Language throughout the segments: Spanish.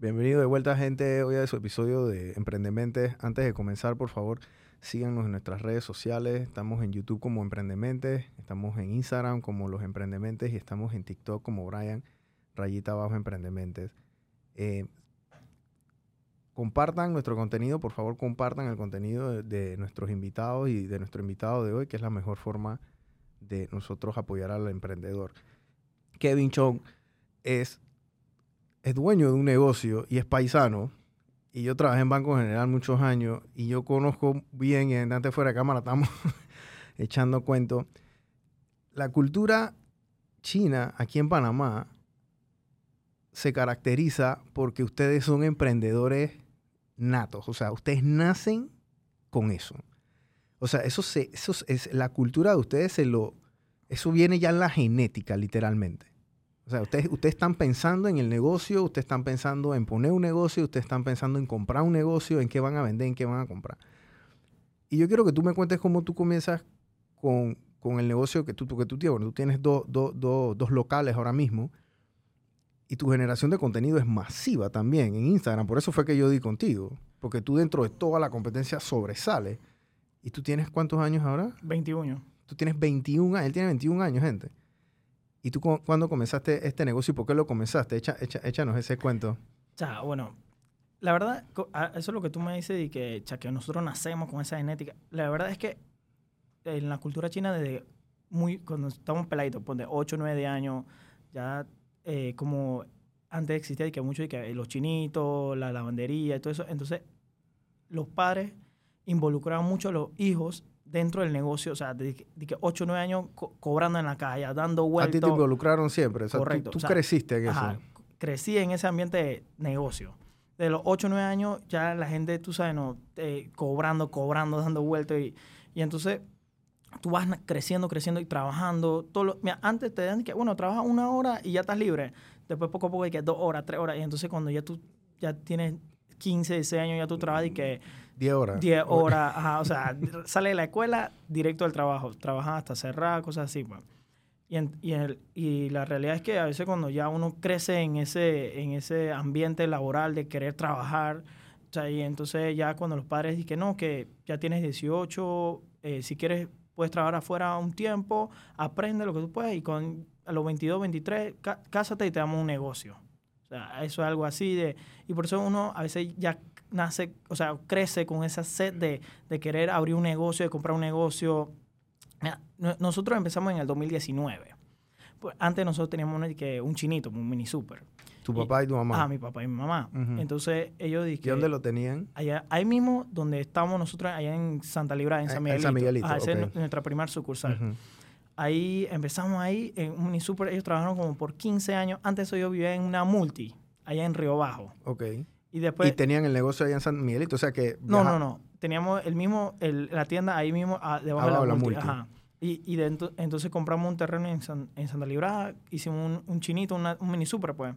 Bienvenido de vuelta, gente, hoy a su episodio de Emprendementes. Antes de comenzar, por favor, síganos en nuestras redes sociales. Estamos en YouTube como Emprendementes, estamos en Instagram como Los Emprendementes y estamos en TikTok como Brian, rayita abajo Emprendementes. Eh, compartan nuestro contenido, por favor, compartan el contenido de, de nuestros invitados y de nuestro invitado de hoy, que es la mejor forma de nosotros apoyar al emprendedor. Kevin Chong es es dueño de un negocio y es paisano, y yo trabajé en Banco General muchos años, y yo conozco bien, y antes fuera de cámara estamos echando cuento, la cultura china aquí en Panamá se caracteriza porque ustedes son emprendedores natos, o sea, ustedes nacen con eso. O sea, eso, se, eso es la cultura de ustedes, se lo, eso viene ya en la genética, literalmente. O sea, ustedes, ustedes están pensando en el negocio, ustedes están pensando en poner un negocio, ustedes están pensando en comprar un negocio, en qué van a vender, en qué van a comprar. Y yo quiero que tú me cuentes cómo tú comienzas con, con el negocio que tú, que tú tienes. Bueno, tú tienes dos, dos, dos, dos locales ahora mismo y tu generación de contenido es masiva también en Instagram. Por eso fue que yo di contigo. Porque tú dentro de toda la competencia sobresale. ¿Y tú tienes cuántos años ahora? 21. Tú tienes 21 años. Él tiene 21 años, gente. ¿Y tú cuándo comenzaste este negocio y por qué lo comenzaste? Echa, echa, échanos ese cuento. Ya, bueno, la verdad, eso es lo que tú me dices y que, que nosotros nacemos con esa genética. La verdad es que en la cultura china, desde muy, cuando estamos peladitos, de 8, 9 años, ya eh, como antes existía y que mucho, y que los chinitos, la lavandería y todo eso, entonces los padres involucraban mucho a los hijos dentro del negocio, o sea, de, que 8 o 9 años cobrando en la calle, dando vueltas. A ti te involucraron siempre, o sea, Correcto. Tú, creciste en eso. Crecí en ese ambiente de negocio. De los 8 o 9 años ya la gente, tú sabes, no, eh, cobrando, cobrando, dando vueltas y, y, entonces tú vas creciendo, creciendo y trabajando. Todo lo, mira, antes te dan que, bueno, trabajas una hora y ya estás libre. Después poco a poco hay que dos horas, tres horas. Y entonces cuando ya tú ya tienes 15, 16 años, ya tú trabajas y que 10 horas. 10 horas, o sea, sale de la escuela directo al trabajo, trabajan hasta cerrar, cosas así, pues. Y, y, el, y, la realidad es que a veces cuando ya uno crece en ese, en ese ambiente laboral de querer trabajar, o sea, y entonces ya cuando los padres dicen que no, que ya tienes 18, eh, si quieres puedes trabajar afuera un tiempo, aprende lo que tú puedes y con a los 22, 23, cásate y te damos un negocio. O sea, eso es algo así de... Y por eso uno a veces ya nace, o sea, crece con esa sed de, de querer abrir un negocio, de comprar un negocio. nosotros empezamos en el 2019. Pues antes nosotros teníamos que, un chinito, un mini super. ¿Tu papá y, tu mamá? Ah, mi papá y mi mamá. Entonces ellos dijeron... ¿Y dónde lo tenían? Allá, ahí mismo donde estamos nosotros, allá en Santa Libra, en San Miguelito. En San Miguelito, ah, es nuestra primera sucursal. Ahí empezamos ahí en un mini super. Ellos trabajaron como por 15 años. Antes eso yo vivía en una multi, allá en Río Bajo. Ok. Y después... Y tenían el negocio allá en San Miguelito, o sea que... No, no, no. Teníamos el mismo, el, la tienda ahí mismo ah, debajo de la, multi. Ajá. Y, y entonces compramos un terreno en, en Santa Libra, hicimos un, un chinito, un mini super, pues.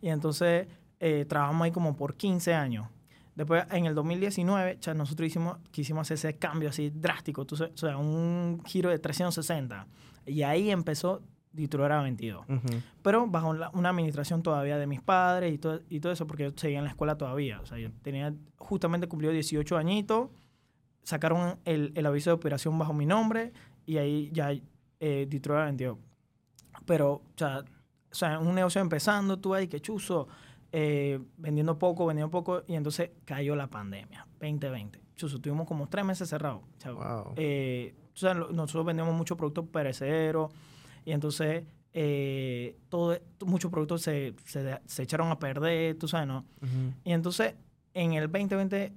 Y entonces eh, trabajamos ahí como por 15 años. Después, en el 2019, nosotros hicimos, quisimos hacer ese cambio así drástico, o sea, un giro de 360. Y ahí empezó Detroit era 22. Pero bajo una administración todavía de mis padres y todo, y todo eso, porque yo seguía en la escuela todavía. O sea, yo tenía justamente cumplido 18 añitos, sacaron el, el aviso de operación bajo mi nombre y ahí ya eh, Detroit era 22. Pero, o sea, o sea, un negocio empezando, tú ahí que chuzo, eh, vendiendo poco, vendiendo poco, y entonces cayó la pandemia, 2020. Chuzo, tuvimos como tres meses cerrados. Eh, o sea, nosotros vendemos muchos productos perecederos y entonces eh, todo, muchos productos se, se, echaron a perder, tú sabes, ¿no? Y entonces en el 2020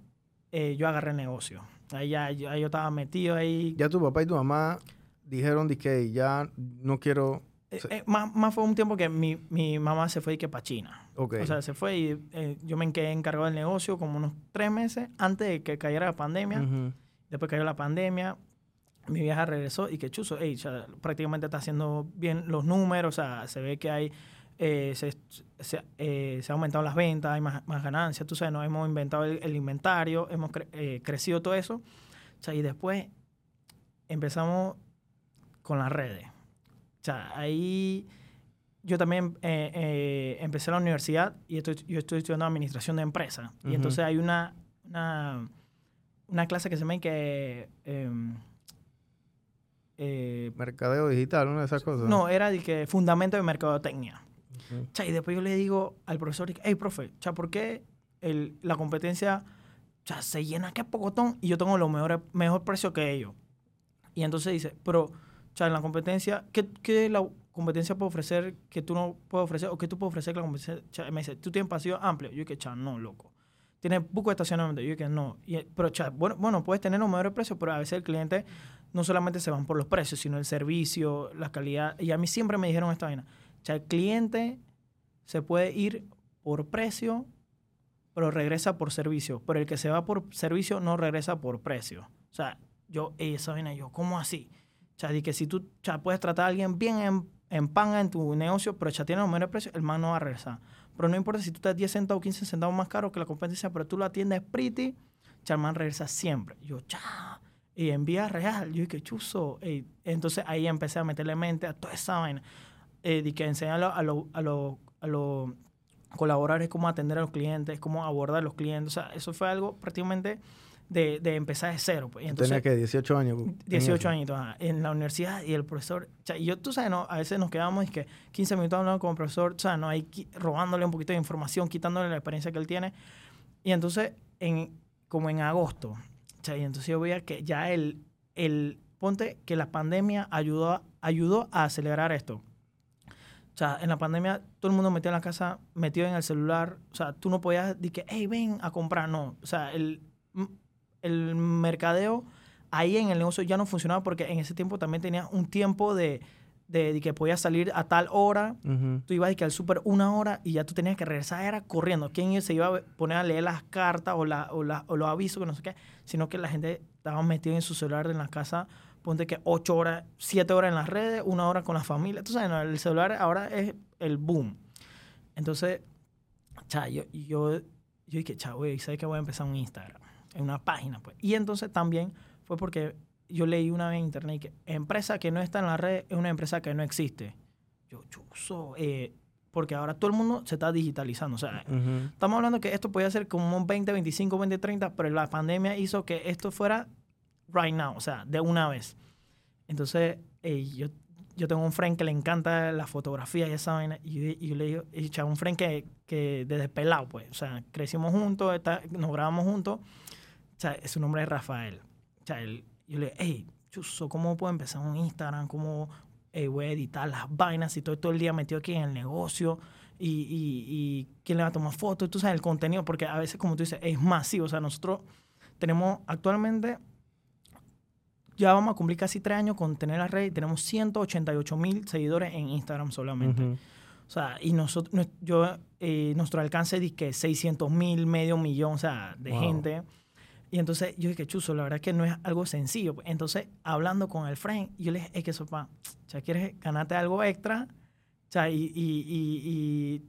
eh, yo agarré el negocio. Ahí ya, yo estaba metido ahí. Ya tu papá y tu mamá dijeron de que ya no quiero... Eh, más, más, fue un tiempo que mi, mi mamá se fue y que para China. Okay. O sea, se fue y yo me quedé encargado del negocio como unos tres meses antes de que cayera la pandemia. Después cayó la pandemia, mi vieja regresó y que chuzo, prácticamente está haciendo bien los números, o sea, se ve que hay, eh, se, se, eh, se, han aumentado las ventas, hay más, más, ganancias, tú sabes, nos hemos inventado el, inventario, hemos eh, crecido todo eso, o sea, y después empezamos con las redes. O sea, ahí yo también eh, eh, empecé la universidad y estoy, yo estoy estudiando administración de empresas. Y entonces hay una, una, una, clase que se llama que... Eh, Mercadeo digital, una de esas cosas. No, era de que fundamento de mercadotecnia. y después yo le digo al profesor, hey, profe, cha, ¿por qué el, la competencia cha, se llena que pocotón y yo tengo los mejores, mejor precio que ellos? Y entonces dice, pero, cha, en la competencia, ¿qué, qué la competencia puede ofrecer que tú no puedes ofrecer o que tú puedes ofrecer que la competencia, me dice, ¿tú tienes pasillo amplio? Yo que, cha, no, loco. ¿Tienes poco de estacionamiento? Yo que no. Y, pero, cha, bueno, bueno, puedes tener los mejores precios, pero a veces el cliente no solamente se van por los precios, sino el servicio, la calidad. Y a mí siempre me dijeron esta vaina. O sea, el cliente se puede ir por precio, pero regresa por servicio. Pero el que se va por servicio no regresa por precio. O sea, yo, esa vaina, yo, ¿cómo así? O sea, que si tú puedes tratar a alguien bien en, en pan en tu negocio, pero ya tiene los mejores precios, el man no va a regresar. Pero no importa si tú estás 10 centavos o 15 centavos más caro que la competencia, pero tú lo atiendes pretty, el man regresa siempre. Yo, chao y en vía real. Yo dije, chuzo. entonces ahí empecé a meterle mente a toda esa vaina. Eh, de que enseñar a los a lo, a lo colaboradores cómo atender a los clientes, cómo abordar a los clientes. O sea, eso fue algo prácticamente de, de empezar de cero. Pues. Entonces, ¿Tenía que 18 años? 18 años en la universidad y el profesor. O sea, y yo, tú sabes, ¿no? a veces nos quedamos y que 15 minutos hablando con el profesor, o sea, no hay robándole un poquito de información, quitándole la experiencia que él tiene. Y entonces, en, como en agosto, y entonces yo veía que ya el, el, ponte que la pandemia ayudó, ayudó a acelerar esto. O sea, en la pandemia todo el mundo metió en la casa, metido en el celular. O sea, tú no podías decir que, hey, ven a comprar. No. O sea, el, el mercadeo ahí en el negocio ya no funcionaba porque en ese tiempo también tenía un tiempo de, de, que podías salir a tal hora, tú ibas que al súper una hora y ya tú tenías que regresar, era corriendo. ¿Quién se iba a poner a leer las cartas o, la, o, la, o los avisos, que no sé qué? Sino que la gente estaba metida en su celular en la casa, ponte que ocho horas, siete horas en las redes, una hora con la familia. Tú sabes, el celular ahora es el boom. Entonces, cha, yo, yo, yo dije, cha, güey, ¿sabes que voy a empezar un Instagram? En una página, pues. Y entonces también fue porque yo leí una vez en internet que empresa que no está en la red es una empresa que no existe. Yo, chuzo, eh, porque ahora todo el mundo se está digitalizando. O sea, estamos hablando que esto podía ser como un 20, 25, 20, 30, pero la pandemia hizo que esto fuera right now, o sea, de una vez. Entonces, eh, yo, yo tengo un friend que le encanta la fotografía y esa vaina, y, yo le digo, y un friend que, que desde pelado, pues, o sea, crecimos juntos, nos grabamos juntos, o sea, su nombre es Rafael. O sea, él, yo le dije, hey, Chuso, ¿cómo puedo empezar un Instagram? ¿Cómo eh, voy a editar las vainas? Y todo, todo el día metido aquí en el negocio. Y, y, y, quién le va a tomar fotos, tú sabes, el contenido, porque a veces, como tú dices, es masivo. O sea, nosotros tenemos actualmente, ya vamos a cumplir casi tres años con tener la red y tenemos 188 mil seguidores en Instagram solamente. O sea, y nosotros, yo, eh, nuestro alcance es que 600 mil, medio millón, o sea, de gente. Y entonces yo dije, chuzo, la verdad que no es algo sencillo. Entonces, hablando con el friend, yo le dije, es que sopa, o ¿quieres ganarte algo extra? Sea, y, y, y,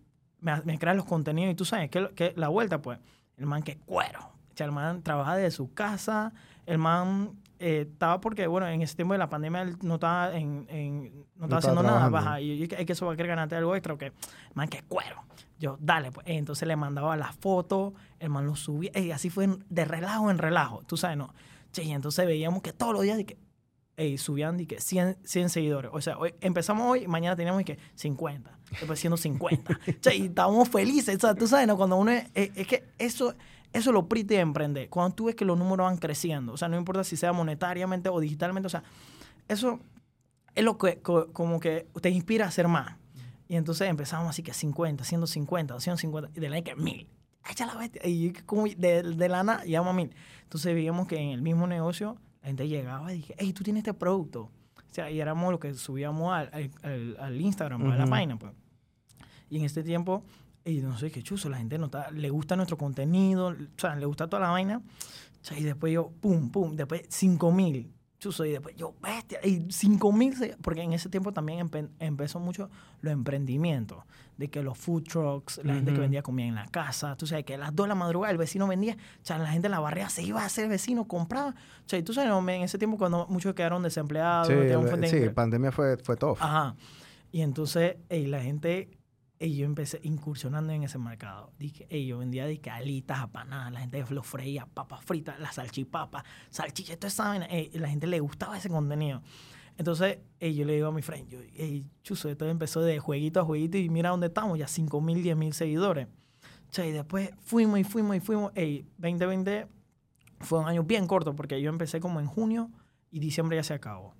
me, me creas los contenidos y tú sabes que, que la vuelta, pues, el man que cuero. O sea, el man trabaja desde su casa, el man eh, estaba porque, bueno, en ese tiempo de la pandemia él no estaba, en, en no estaba haciendo nada. Baja, y yo dije, es que eso va a querer ganarte algo extra, que, man, que cuero. Yo, dale, pues. Entonces le mandaba las fotos, el man lo subía, y así fue de relajo en relajo, tú sabes, ¿no? Che, y entonces veíamos que todos los días, que, ey, subían y que 100, 100 seguidores. O sea, hoy, empezamos hoy, mañana teníamos que 50, después 150. che, y estábamos felices, o sea, tú sabes, ¿no? Cuando uno es, es, que eso, eso lo prite de emprender. Cuando tú ves que los números van creciendo, o sea, no importa si sea monetariamente o digitalmente, o sea, eso es lo que como que te inspira a hacer más. Y entonces empezamos así que 50, 150, 250, y de la que 1000. Echa la bestia. Y como de, de la nada, llamo a 1000. Entonces veíamos que en el mismo negocio la gente llegaba y dije, hey, tú tienes este producto. O sea, y éramos lo que subíamos al, al, al Instagram, a la página, pues. Y en este tiempo, y no sé qué chuzo, la gente nota, le gusta nuestro contenido, o sea, le gusta toda la vaina. Y después yo, pum, pum, después 5000 y después yo, bestia, y 5 mil, porque en ese tiempo también empezó mucho los emprendimientos, de que los food trucks, la gente que vendía comida en la casa, tú sabes, que a las 2 de la madrugada el vecino vendía, o sea, la gente en la barriga se iba a hacer vecino, compraba, o sea, y tú sabes, en ese tiempo cuando muchos quedaron desempleados, sí, sí pandemia fue, fue todo. Ajá. Y entonces la gente, y yo empecé incursionando en ese mercado. Dije, yo vendía dije, alitas apanadas, la gente lo freía, papas fritas, la salchipapa, salchicha, esto saben, la gente le gustaba ese contenido. Entonces, yo le digo a mi friend, yo, hey, esto empezó de jueguito a jueguito y mira dónde estamos, ya 5 mil, 10 mil seguidores. y después fuimos y fuimos y fuimos. Ey, 2020 fue un año bien corto porque yo empecé como en junio y diciembre ya se acabó.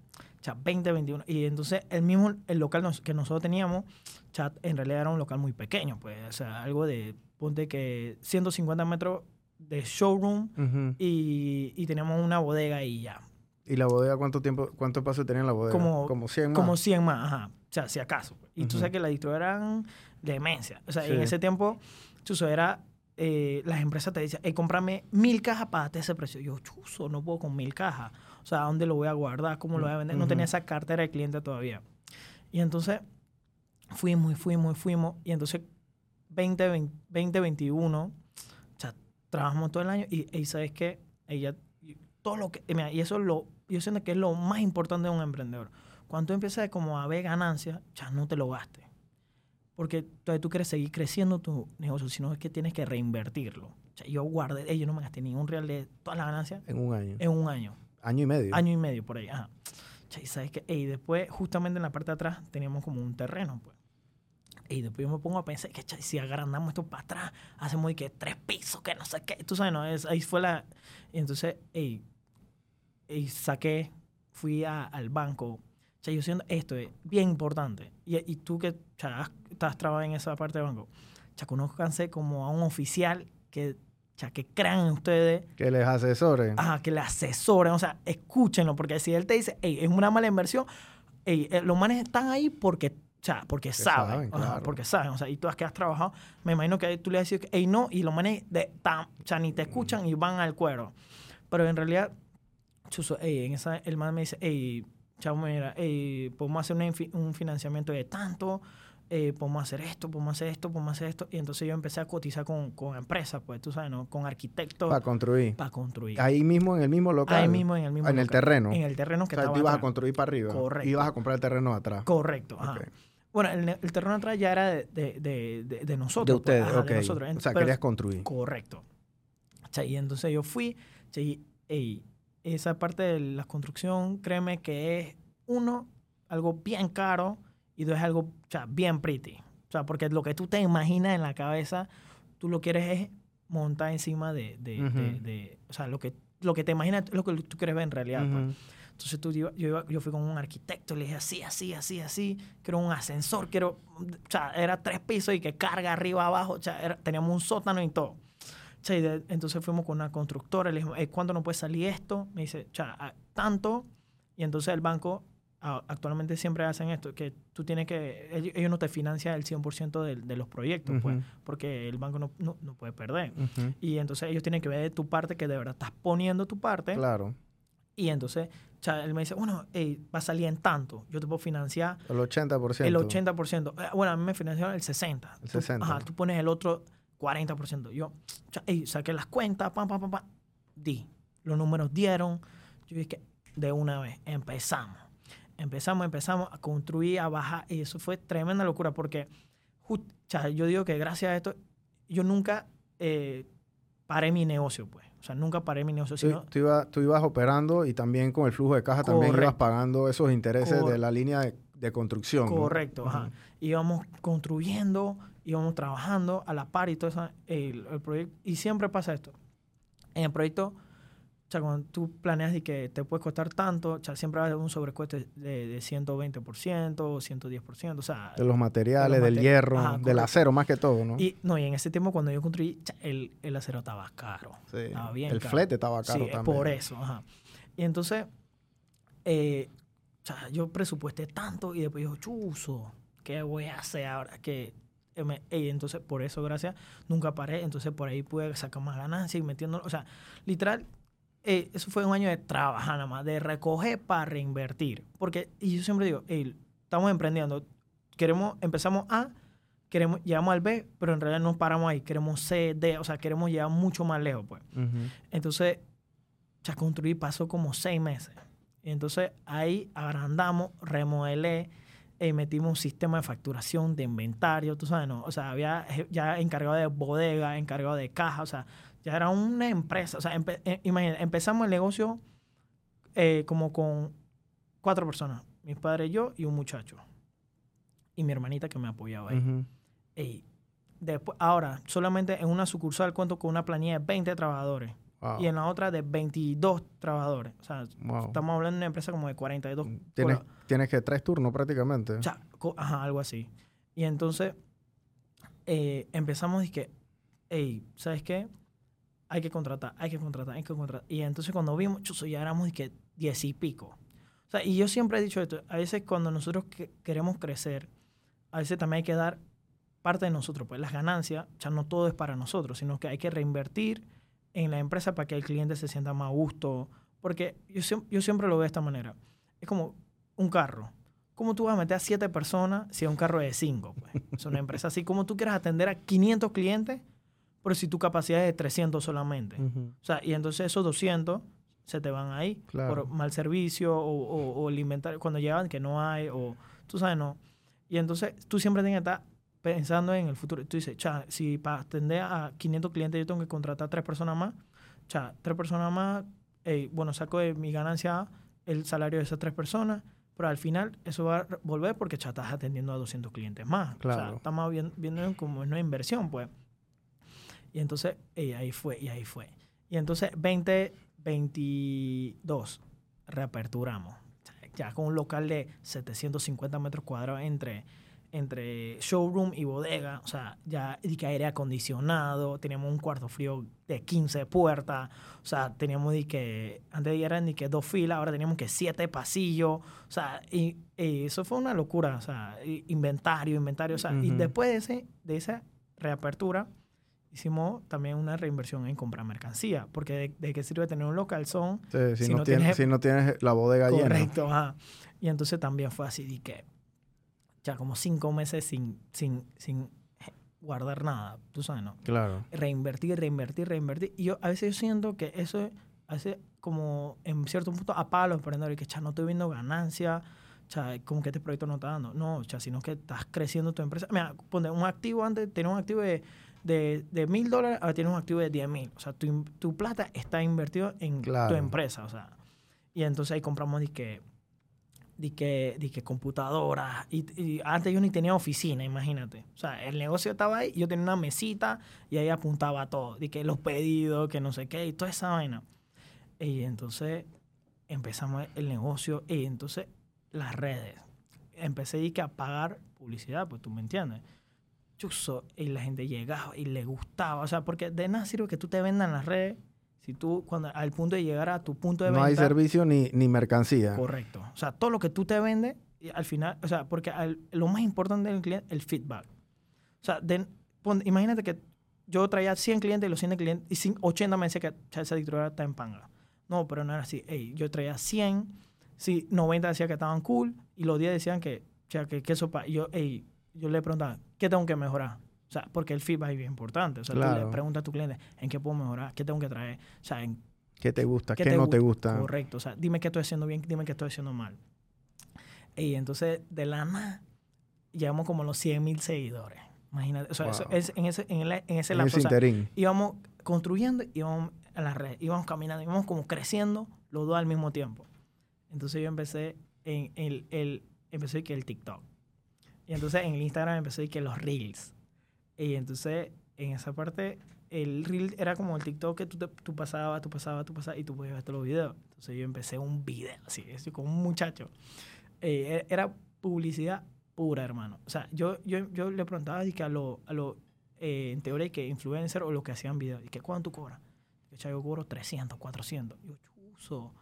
Sea, 2021. Y entonces el mismo, el local que nosotros teníamos, chat, en realidad era un local muy pequeño, pues, o sea, algo de, ponte que 150 metros de showroom y, y teníamos una bodega y ya. ¿Y la bodega cuánto tiempo, cuánto espacio tenía la bodega? Como, como 100 más. Como 100 más, ajá. O sea, si acaso. Y tú sabes que las distribuidoras eran demencia. O sea, en ese tiempo, chuso, era, eh, las empresas te hey, cómprame mil cajas para darte ese precio. Yo, chuso, no puedo con mil cajas. O sea, ¿dónde lo voy a guardar? ¿Cómo lo voy a vender? No tenía esa cartera de cliente todavía. Y entonces, fuimos y fuimos y fuimos. Y entonces, 2021, o sea, trabajamos todo el año y, y ¿sabes qué? Ella, todo lo que, mira, y eso es lo yo siento que es lo más importante de un emprendedor. Cuando tú empiezas como a ver ganancias, ya no te lo gastes. Porque todavía tú quieres seguir creciendo tu negocio, sino es que tienes que reinvertirlo. O sea, yo guardé, yo no me gasté ni un real de todas las ganancias. En un año. En un año. Año y medio. Año y medio, por ahí. Ajá. Y sabes que, y después, justamente en la parte de atrás, teníamos como un terreno, pues. Y después yo me pongo a pensar que si agrandamos esto para atrás, hacemos y que tres pisos, que no sé qué. Tú sabes, ¿no? Es, ahí fue la. Y entonces, ey, y saqué, fui al banco. Sea, yo siento esto es bien importante. Y, y tú que ya, estás trabajando en esa parte del banco, o sea, conozcanse como a un oficial que, o que crean en ustedes. Que les asesoren. Ajá, que les asesoren. O sea, escúchenlo, porque si él te dice, hey, es una mala inversión, hey, eh, los manes están ahí porque o sea, porque saben, porque saben, o sea, y tú que has trabajado, me imagino que tú le has dicho, hey, no, y los manes de, o sea, ni te escuchan y van al cuero. Pero en realidad, Chuso, en esa, el man me dice, hey, chavo, mira, podemos hacer un financiamiento de tanto, eh, podemos hacer esto, podemos hacer esto, podemos hacer esto. Y entonces yo empecé a cotizar con, con empresas, pues tú sabes, ¿no? Con arquitectos. Para construir. Para construir. Ahí mismo, en el mismo local. Ahí mismo, en el mismo En el terreno. En el terreno que o sea, tú ibas a construir para arriba. Correcto. Ibas a comprar el terreno atrás. Correcto. Ajá. Bueno, el, el, terreno atrás ya era de, de, de, de nosotros. De pues. ustedes, de nosotros. O sea, querías construir. Correcto. y entonces yo fui, y, esa parte de la construcción, créeme que es, uno, algo bien caro y dos, es algo bien pretty. O sea, porque lo que tú te imaginas en la cabeza, tú lo quieres es montar encima de, de, de, o sea, lo que, lo que te imaginas es lo que tú quieres ver en realidad. pues. Entonces tú, yo, yo, fui con un arquitecto, le dije así, así, así, así, quiero un ascensor, quiero, o sea, era tres pisos y que carga arriba, abajo, o sea, teníamos un sótano y todo entonces fuimos con una constructora, le dijimos, ¿cuánto no puede salir esto? Me dice, cha, tanto. Y entonces el banco, actualmente siempre hacen esto, que tú tienes que, ellos, no te financian el 100% de, de, los proyectos, pues, porque el banco no, no, no puede perder. Y entonces ellos tienen que ver de tu parte que de verdad estás poniendo tu parte. Claro. Y entonces, él me dice, bueno, va a salir en tanto, yo te puedo financiar. El 80%. El 80%. Eh, bueno, a mí me financiaron el 60%. El 60%. ajá, tú pones el otro 40%. Yo saqué las cuentas, pam, pam, pam, pam, di. Los números dieron. Yo dije, de una vez, empezamos. Empezamos, empezamos a construir, a bajar. Y eso fue tremenda locura porque yo digo que gracias a esto, yo nunca eh, paré mi negocio, pues. O sea, nunca paré mi negocio. Sino... Tú, ibas, tú, ibas operando y también con el flujo de caja también ibas pagando esos intereses de la línea de, de construcción. Correcto, ajá. Íbamos construyendo, íbamos trabajando a la par y todo eso, el, proyecto. Y siempre pasa esto. En el proyecto, o sea, cuando tú planeas y que te puede costar tanto, o sea, siempre va a haber un sobrecoste de, de 120% o 110%. O sea, de los materiales, del hierro, del acero más que todo, ¿no? Y, no, y en ese tiempo cuando yo construí, el, el acero estaba caro. Sí. Estaba bien El flete estaba caro sí, también. por eso, ajá. Y entonces, eh, o sea, yo presupuesté tanto y después yo, chuzo, ¿qué voy a hacer ahora? Que entonces por eso, gracias, nunca paré. Entonces por ahí pude sacar más ganancias y metiendo, o sea, literal, eh, eso fue un año de trabajar nada más, de recoger para reinvertir. Porque, y yo siempre digo, estamos emprendiendo, queremos, empezamos A, queremos, llegamos al B, pero en realidad no paramos ahí, queremos C, D, o sea, queremos llegar mucho más lejos, pues. Entonces, ya construir pasó como seis meses. Y entonces ahí agrandamos, remodelé, eh, metimos un sistema de facturación, de inventario, tú sabes, ¿no? O sea, había ya encargado de bodega, encargado de caja, o sea, ya era una empresa. O sea, eh, imagínate, empezamos el negocio eh, como con cuatro personas, mis padres, yo y un muchacho. Y mi hermanita que me apoyaba ahí. y después, ahora, solamente en una sucursal cuento con una planilla de 20 trabajadores. Y en la otra de 22 trabajadores. O sea, estamos hablando de una empresa como de 42. Tienes, tienes que tres turnos prácticamente. O sea, ajá, algo así. Y entonces eh, empezamos y que, hey, ¿sabes qué? Hay que contratar, hay que contratar, hay que contratar. Y entonces cuando vimos, ya éramos de que diez y pico. O sea, y yo siempre he dicho esto, a veces cuando nosotros queremos crecer, a veces también hay que dar parte de nosotros, pues las ganancias, ya no todo es para nosotros, sino que hay que reinvertir en la empresa para que el cliente se sienta más a gusto. Porque yo, yo siempre lo veo de esta manera. Es como un carro. ¿Cómo tú vas a meter a siete personas si es un carro de cinco? Pues? Es una empresa así. como tú quieras atender a 500 clientes, pero si tu capacidad es de 300 solamente? O sea, y entonces esos 200 se te van ahí por mal servicio o, o, el inventario cuando llegan que no hay o tú sabes, no. Y entonces tú siempre tienes que estar pensando en el futuro. Tú dices, cha, si para atender a 500 clientes yo tengo que contratar tres personas más, cha, tres personas más, bueno, saco de mi ganancia el salario de esas tres personas, pero al final eso va a volver porque ya estás atendiendo a 200 clientes más. Claro. O sea, estamos viendo, como una inversión, pues. Y entonces, y ahí fue, y ahí fue. Y entonces, 2022, reaperturamos. Ya con un local de 750 metros cuadrados entre entre showroom y bodega, o sea, ya y que aire acondicionado, teníamos un cuarto frío de 15 puertas, o sea, teníamos de que, antes eran ni que dos filas, ahora teníamos que siete pasillos, o sea, y, eso fue una locura, o sea, inventario, inventario, o sea, y después de, ese, de esa reapertura, hicimos también una reinversión en comprar mercancía, porque de, qué sirve tener un local son si, no, tienes, si no tienes la bodega llena. Correcto, ajá. Y entonces también fue así, de que ya como cinco meses sin, sin, sin guardar nada, tú sabes, ¿no? Claro. Reinvertir, reinvertir, reinvertir. Y yo a veces yo siento que eso hace como en cierto punto apaga a los emprendedores, que ya no estoy viendo ganancia, ya como que este proyecto no está dando. No, ya sino que estás creciendo tu empresa. Mira, pone un activo antes, tenía un activo de de, mil dólares, ahora tienes un activo de diez mil. O sea, tu, tu plata está invertido en tu empresa. O sea, y entonces ahí compramos y que de que, de que computadoras. Y, antes yo ni tenía oficina, imagínate. O sea, el negocio estaba ahí, yo tenía una mesita y ahí apuntaba todo. De que los pedidos, que no sé qué, y toda esa vaina. Y entonces empezamos el negocio y entonces las redes. Empecé a pagar publicidad, pues tú me entiendes. Chuso, y la gente llegaba y le gustaba. O sea, porque de nada sirve que tú te vendas en las redes si tú, cuando al punto de llegar a tu punto de venta. No hay servicio ni, ni mercancía. Correcto. O sea, todo lo que tú te vendes, al final, o sea, porque lo más importante del cliente, el feedback. O sea, imagínate que yo traía 100 clientes y los 100 clientes, y 80 me decía que esa editorial está en panga. No, pero no era así. Ey, yo traía 100, sí, 90 decían que estaban cool, y los 10 decían que, o sea, que, que eso, yo, ey, yo le preguntaba, ¿qué tengo que mejorar? O sea, porque el feedback es bien importante. O sea, tú le preguntas a tu cliente, ¿en qué puedo mejorar? ¿Qué tengo que traer? O sea, en, ¿Qué te gusta? ¿Qué, no te gusta? Correcto. O sea, dime qué estoy haciendo bien, dime qué estoy haciendo mal. Y entonces, de la nada, llegamos como a los 100 mil seguidores. Imagínate. O sea, eso es en ese, en, en ese lapso. íbamos construyendo, íbamos a la red, íbamos caminando, íbamos como creciendo los dos al mismo tiempo. Entonces yo empecé en el, el empecé que el TikTok. Y entonces en el Instagram empecé que los Reels. Y entonces, en esa parte, el reel era como el TikTok que tú, tú pasabas, tú pasabas, tú pasabas y tú podías ver todos los videos. Entonces yo empecé un video, así, así como un muchacho. Eh, e, era publicidad pura, hermano. O sea, yo, yo, yo le preguntaba que a los, a lo, eh, en teoría, que influencer o los que hacían videos, y que ¿cuánto tú cobras? Yo, cobro 300, 400. Yo, chuzo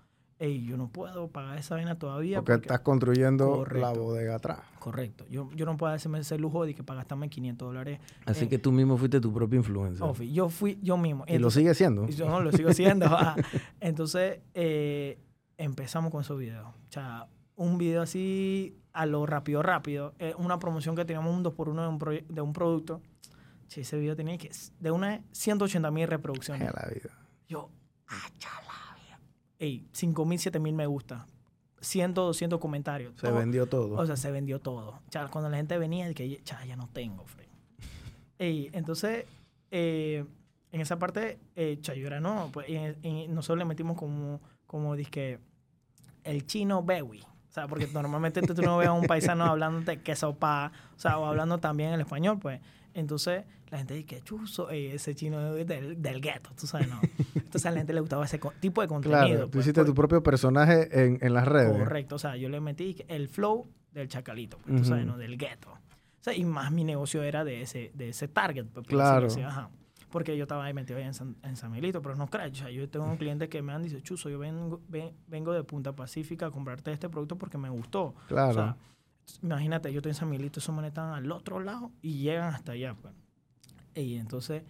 hey, yo no puedo pagar esa vaina todavía. Porque, estás construyendo la bodega atrás. Correcto. Yo, yo no puedo hacerme ese lujo de que pagastarme 500 dólares. Así que tú mismo fuiste tu propio influencer. yo fui yo mismo. ¿Y lo sigue siendo? Yo no, lo sigo siendo. Entonces, eh, empezamos con esos videos. O sea, un video así a lo rápido, rápido. una promoción que teníamos un 2x1 de un, de un producto. Sí, ese video tenía que... De una 180 mil reproducciones. la vida. Yo, ah, chala hey, 5 mil, 7 mil me gusta. 100, 200 comentarios. Se vendió todo. O sea, se vendió todo. sea, cuando la gente venía, que ya, ya no tengo, Frey. y entonces, eh, en esa parte, eh, Chayura no. Pues, y, nosotros le metimos como, como disque el chino Bewi. O sea, porque normalmente tú no ves a un paisano hablando de queso pa, o sea, o hablando también el español, pues. Entonces, la gente dice que chuzo, ese chino del, del gueto, tú sabes, ¿no? Entonces a la gente le gustaba ese tipo de contenido. Claro, tú pues, hiciste tu propio personaje en, en, las redes. Correcto, o sea, yo le metí el flow del chacalito, pues, tú sabes, ¿no? Del gueto. O sea, y más mi negocio era de ese, de ese target. Pues, claro. ajá porque yo estaba ahí metido ahí en San, en San Miguelito, pero no creas, o sea, yo tengo un cliente que me han dicho, Chuzo, yo vengo, vengo de Punta Pacífica a comprarte este producto porque me gustó. Claro. O sea, imagínate, yo estoy en San Miguelito, esos manes están al otro lado y llegan hasta allá, pues. Y entonces,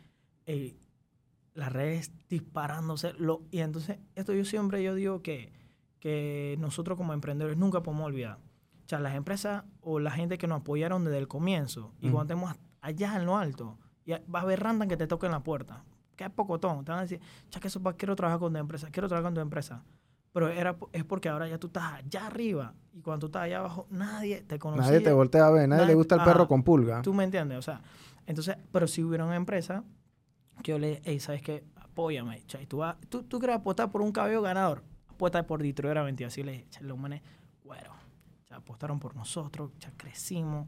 las redes disparándose, lo, y entonces, esto yo siempre yo digo que, que nosotros como emprendedores nunca podemos olvidar. O sea, las empresas o la gente que nos apoyaron desde el comienzo, y cuando estemos allá en lo alto, y va a haber random que te toquen la puerta. Que es pocotón. Te van a decir, ya que eso quiero trabajar con tu empresa, quiero trabajar con tu empresa. Pero era, es porque ahora ya tú estás allá arriba y cuando tú estás allá abajo, nadie te conoce. Nadie te voltea a ver, nadie, le gusta el perro con pulga. Tú me entiendes, o sea, entonces, pero si hubiera una empresa que yo le, hey, ¿sabes qué? Apóyame, chay, tú, vas, tú, tú quieres apostar por un cabello ganador, apuesta por Detroit era 20, así le dije, los manes, bueno, ya apostaron por nosotros, ya crecimos,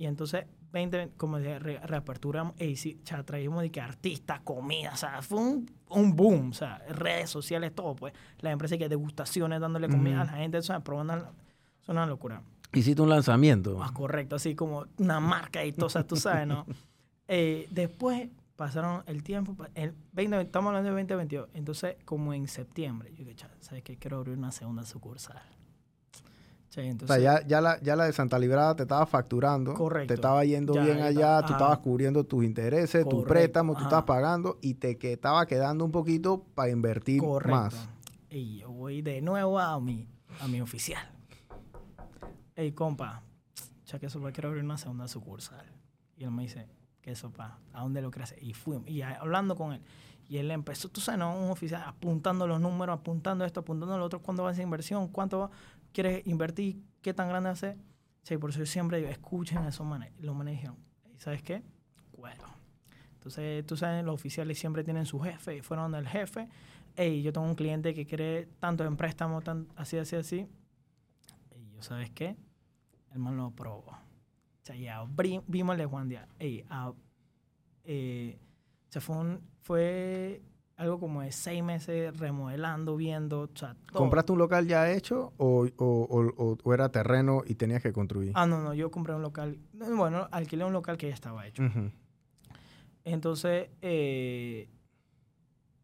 y entonces 20, como dije, reaperturamos, y sí, ya traímos de que artistas, comida, o sea, fue un, un, boom, o sea, redes sociales, todo, pues, las empresas que degustaciones, dándole comida a la gente, o sea, probando, es una locura. Hiciste un lanzamiento. Más correcto, así como una marca y todo, o sea, tú sabes, ¿no? eh, después pasaron el tiempo, el 20, estamos hablando de 2022, entonces como en septiembre, yo dije, ¿sabes qué? Quiero abrir una segunda sucursal o sea, ya, ya, la, ya la de Santa Librada te estaba facturando. Correcto. Te estaba yendo bien allá, tú estabas cubriendo tus intereses, tu préstamo, tú estabas pagando y te que estaba quedando un poquito para invertir más. Y yo voy de nuevo a mi, a mi oficial. Ey, compa, ya que eso quiero abrir una segunda sucursal. Y él me dice, ¿qué eso, pa? ¿A dónde lo crees? Y fui, y hablando con él. Y él empezó, tú sabes, ¿no? Un oficial apuntando los números, apuntando esto, apuntando lo otro, cuándo va a ser inversión, cuánto va quieres invertir, qué tan grande hacer. Sí, por eso yo siempre digo, escuchen a esos manes. Los manes dijeron, ¿sabes qué? Bueno. Entonces, tú sabes, los oficiales siempre tienen su jefe y fueron donde el jefe. Hey, yo tengo un cliente que quiere tanto en préstamo, tan, así, así, así. Y yo, ¿sabes qué? El man lo probó. O sea, ya vimos el de Juan Díaz. Ey, eh, o sea, fue, un, fue algo como de seis meses remodelando, viendo. O sea, ¿Compraste un local ya hecho o, o, o, era terreno y tenías que construir? Ah, no, no, yo compré un local. Bueno, alquilé un local que ya estaba hecho. Entonces, eh,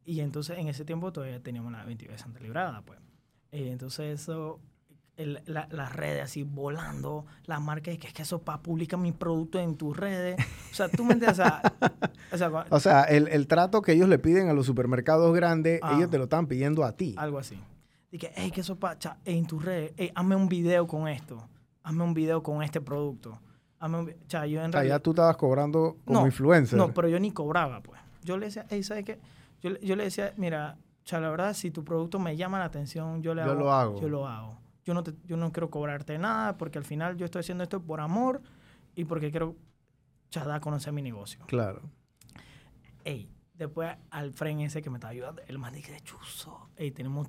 y entonces en ese tiempo todavía teníamos la 22 de Santa Librada, pues. Eh, entonces eso las redes así volando, las marcas, que es que eso para publicar mi producto en tus redes. O sea, tú me entiendes. o sea, el, el, trato que ellos le piden a los supermercados grandes, ah. ellos te lo están pidiendo a ti. Algo así. Dije, hey, que eso para en tus redes, hey, hazme un video con esto, hazme un video con este producto. Hazme un, o sea, yo en o sea, ya tú estabas cobrando como influencer. No, pero yo ni cobraba, pues. Yo le decía, hey, ¿sabes qué? Yo, yo le decía, mira, o sea, la verdad, si tu producto me llama la atención, yo le yo lo hago. Yo lo hago yo no, yo no quiero cobrarte nada porque al final yo estoy haciendo esto por amor y porque quiero dar a conocer mi negocio. Claro. Ey, después al friend ese que me estaba ayudando, el man dice, chuzo, ey, tenemos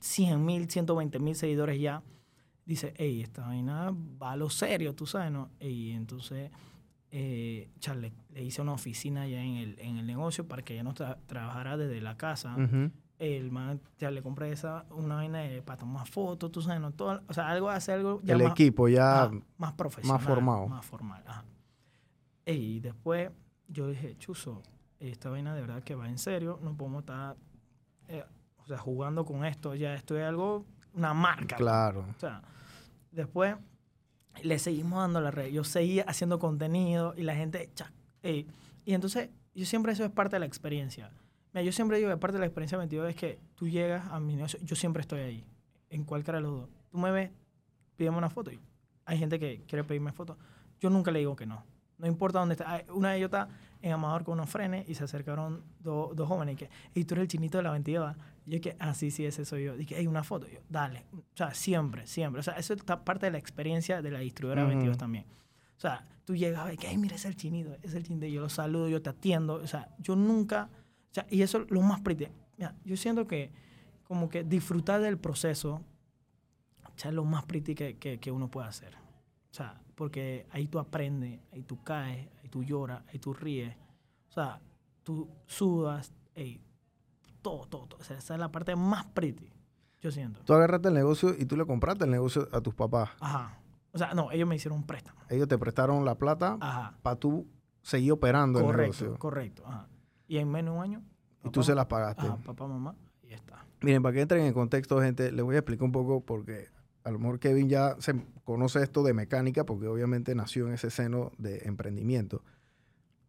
100 mil, 120 mil seguidores ya. Dice, ey, esta vaina va a lo serio, tú sabes, ¿no? Y entonces, eh, le, hice una oficina ya en el, en el negocio para que ella no trabajara desde la casa el man ya le compré esa, una vaina para tomar fotos, tú sabes, ¿no? Todo, o sea, algo hace algo ya El equipo ya más profesional. Más formado. Más formal, Y después yo dije, chuzo, esta vaina de verdad que va en serio, no podemos estar, eh, o sea, jugando con esto, ya esto es algo, una marca. Claro. O sea, después le seguimos dando la red, yo seguía haciendo contenido y la gente, y entonces yo siempre eso es parte de la experiencia Mira, yo siempre digo que parte de la experiencia 22 es que tú llegas a mi negocio, yo siempre estoy ahí, en cualquiera de los dos. Tú me ves, pídeme una foto. Y hay gente que quiere pedirme foto. Yo nunca le digo que no. No importa dónde está. Una de ellos está en Amador con unos frenes y se acercaron dos jóvenes y que, y tú eres el chinito de la 22. Y yo que, ah, sí, sí, ese soy yo. Dije, hay una foto. yo, dale. O sea, siempre, siempre. O sea, eso es parte de la experiencia de la distribuidora 22 también. O sea, tú llegas y que, ay, mira, es el chinito, es el chinito. Yo lo saludo, yo te atiendo. O sea, yo nunca, o sea, y eso es lo más pretty. Mira, yo siento que como que disfrutar del proceso es lo más pretty que, que, uno puede hacer. O sea, porque ahí tú aprendes, ahí tú caes, ahí tú lloras, ahí tú ríes. O sea, tú sudas, todo, todo, todo. O sea, esa es la parte más pretty, yo siento. Tú agarraste el negocio y tú le compraste el negocio a tus papás. Ajá. O sea, no, ellos me hicieron un préstamo. Ellos te prestaron la plata para tú seguir operando correcto, el negocio. Correcto, ajá. Y en menos de un año. y tú se las pagaste. Ajá, papá, mamá, y ya está. Miren, para que entren en contexto, gente, les voy a explicar un poco porque a lo mejor Kevin ya se conoce esto de mecánica porque obviamente nació en ese seno de emprendimiento.